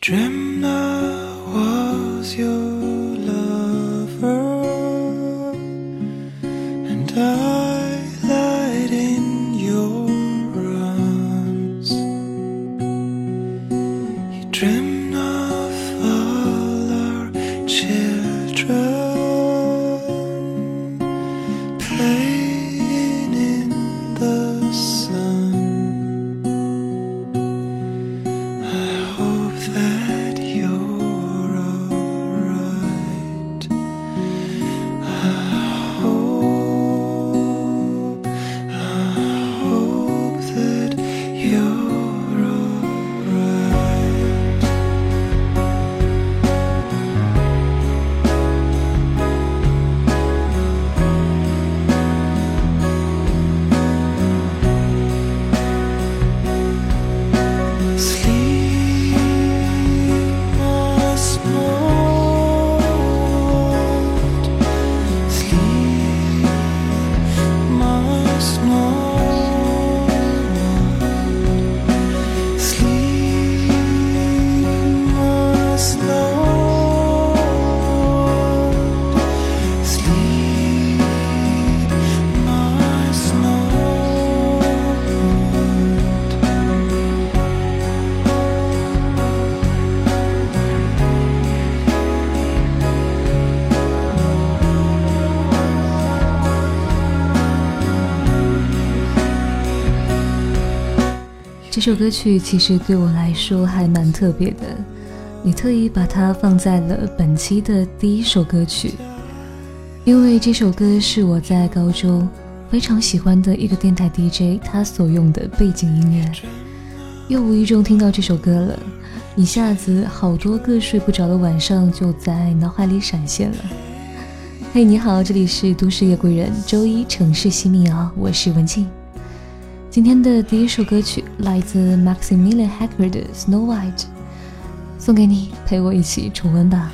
dreamt I was your 这首歌曲其实对我来说还蛮特别的，也特意把它放在了本期的第一首歌曲，因为这首歌是我在高中非常喜欢的一个电台 DJ 他所用的背景音乐，又无意中听到这首歌了，一下子好多个睡不着的晚上就在脑海里闪现了。嘿，你好，这里是都市夜归人，周一城市新民谣，我是文静。今天的第一首歌曲来自 Maximilian Hacker 的《Snow White》，送给你，陪我一起重温吧。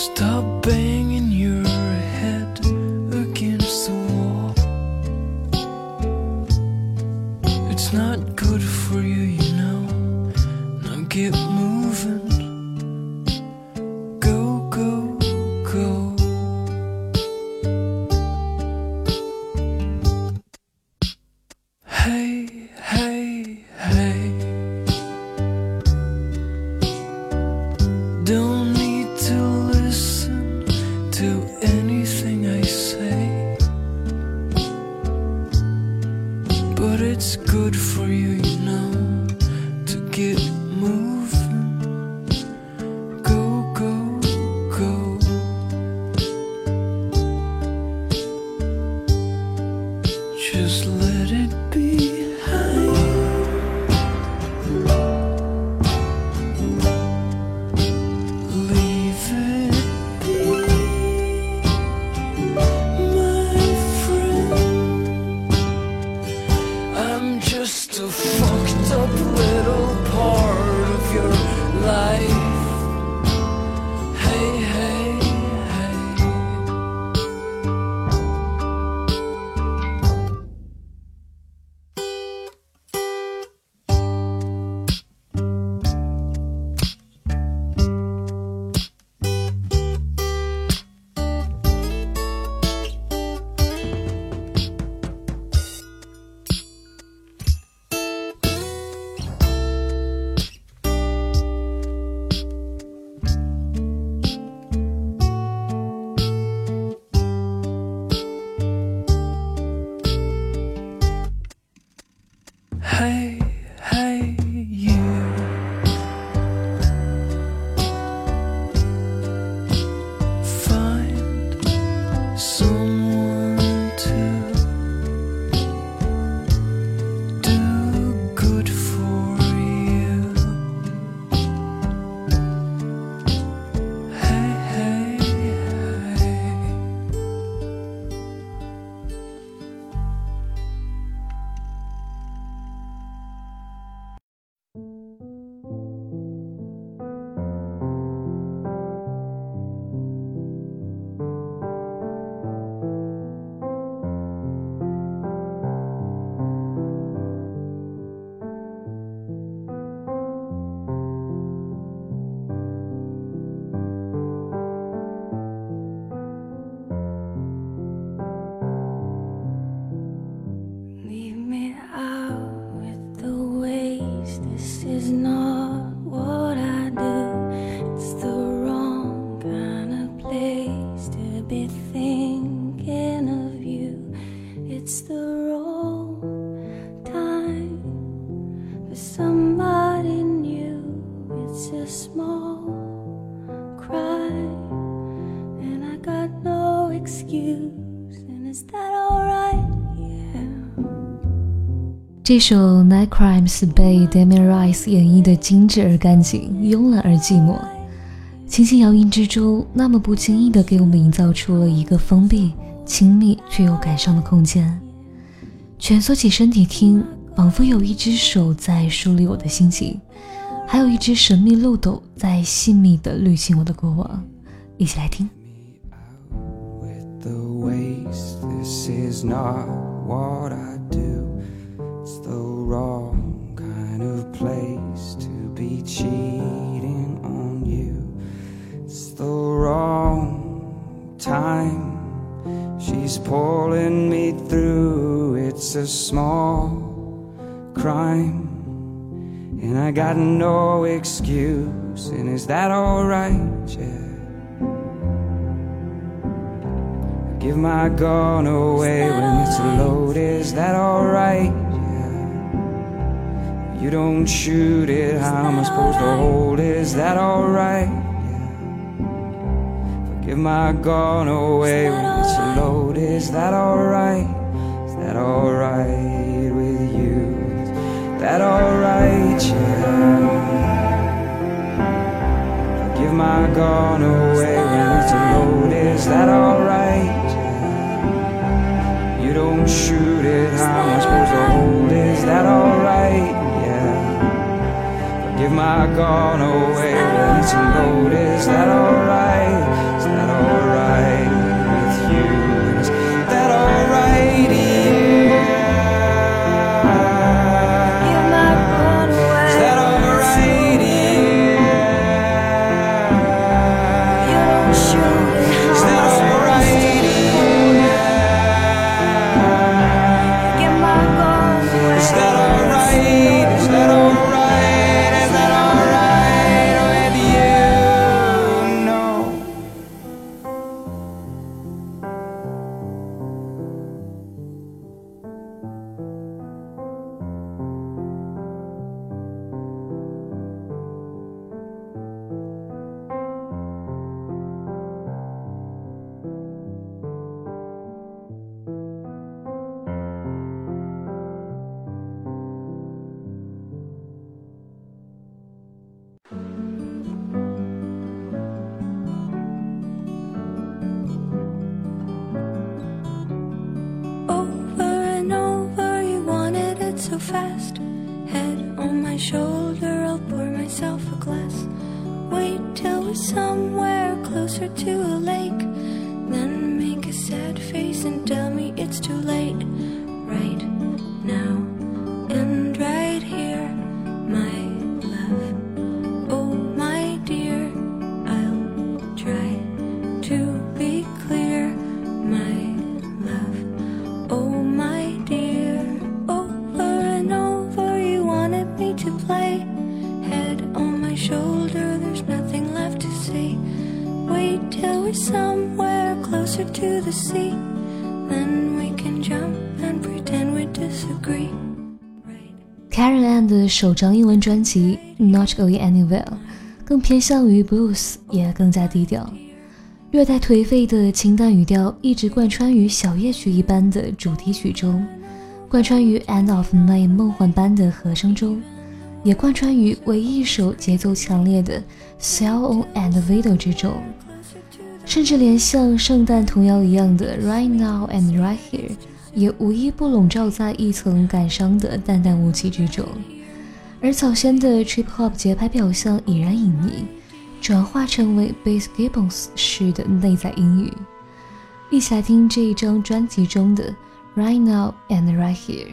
Stop banging But it's good for you, you know, to get moving. 这首《Night Crimes》被 Damien Rice 演绎的精致而干净，慵懒而寂寞。轻轻摇音之中，那么不经意地给我们营造出了一个封闭、亲密却又感伤的空间。蜷缩起身体听，仿佛有一只手在梳理我的心情，还有一只神秘漏斗在细密地滤清我的过往。一起来听。the waste. This is not what I do. Wrong kind of place to be cheating on you. It's the wrong time. She's pulling me through. It's a small crime. And I got no excuse. And is that alright? Yeah. Give my gun away when it's loaded. Is that alright? You don't shoot it. How am I supposed to hold Is that alright? Yeah. Give my gun away when it's loaded. Is that alright? Is that alright with you? Is that alright? Yeah. Give my gun away when it's loaded. Is that fast. Head on my shoulder, I'll pour myself a glass. Wait till we're somewhere closer to a lake. Then make a sad face and tell me it's too late. To the sea. Then we can jump and pretend we disagree. Right. Karen Ann 的首张英文专辑《Not Going Anywhere》更偏向于 blues，也更加低调，略带颓废的清淡语调一直贯穿于小夜曲一般的主题曲中，贯穿于《End of Night》梦幻般的和声中，也贯穿于唯一一首节奏强烈的《Cell on and Video》之中，甚至连像圣诞童谣一样的《Right Now and Right Here》。也无一不笼罩在一层感伤的淡淡雾气之中，而早先的 trip hop 节拍表象已然隐匿，转化成为 bass gibbons 式的内在音语。一起来听这一张专辑中的 Right Now and Right Here。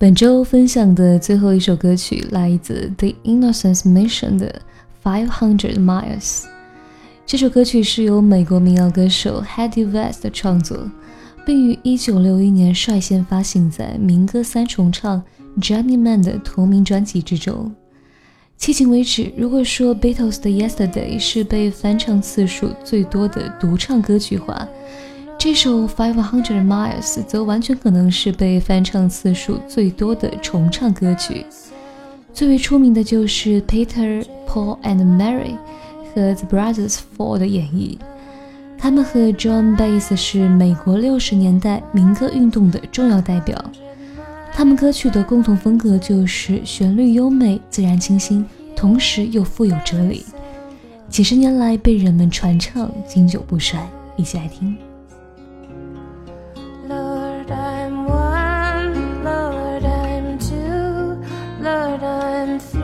本周分享的最后一首歌曲来自 The Innocence Mission 的《Five Hundred Miles》。这首歌曲是由美国民谣歌手 Hedy West 创作，并于1961年率先发行在民歌三重唱 Johnny Man 的同名专辑之中。迄今为止，如果说 Beatles 的 Yesterday 是被翻唱次数最多的独唱歌曲话，这首 Five Hundred Miles 则完全可能是被翻唱次数最多的重唱歌曲。最为出名的就是 Peter, Paul and Mary 和 The Brothers Four 的演绎。他们和 John Bass 是美国六十年代民歌运动的重要代表。他们歌曲的共同风格就是旋律优美、自然清新，同时又富有哲理。几十年来被人们传唱，经久不衰。一起来听。and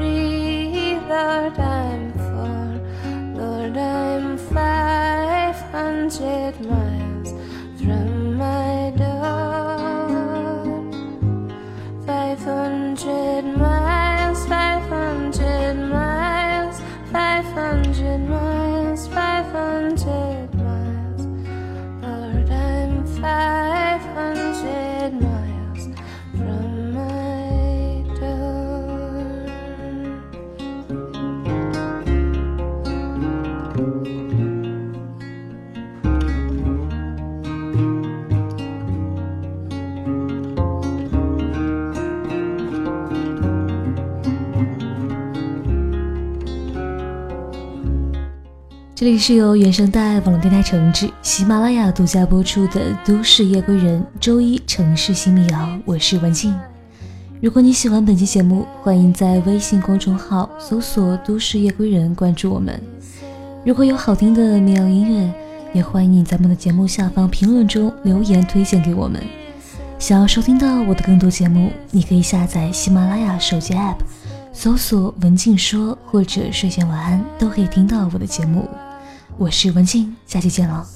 这里是由原声带网络电台承制、喜马拉雅独家播出的《都市夜归人》周一城市新民谣，我是文静。如果你喜欢本期节目，欢迎在微信公众号搜索“都市夜归人”关注我们。如果有好听的民谣音乐，也欢迎你在我们的节目下方评论中留言推荐给我们。想要收听到我的更多节目，你可以下载喜马拉雅手机 App，搜索“文静说”或者“睡前晚安”，都可以听到我的节目。我是文静，下期见了。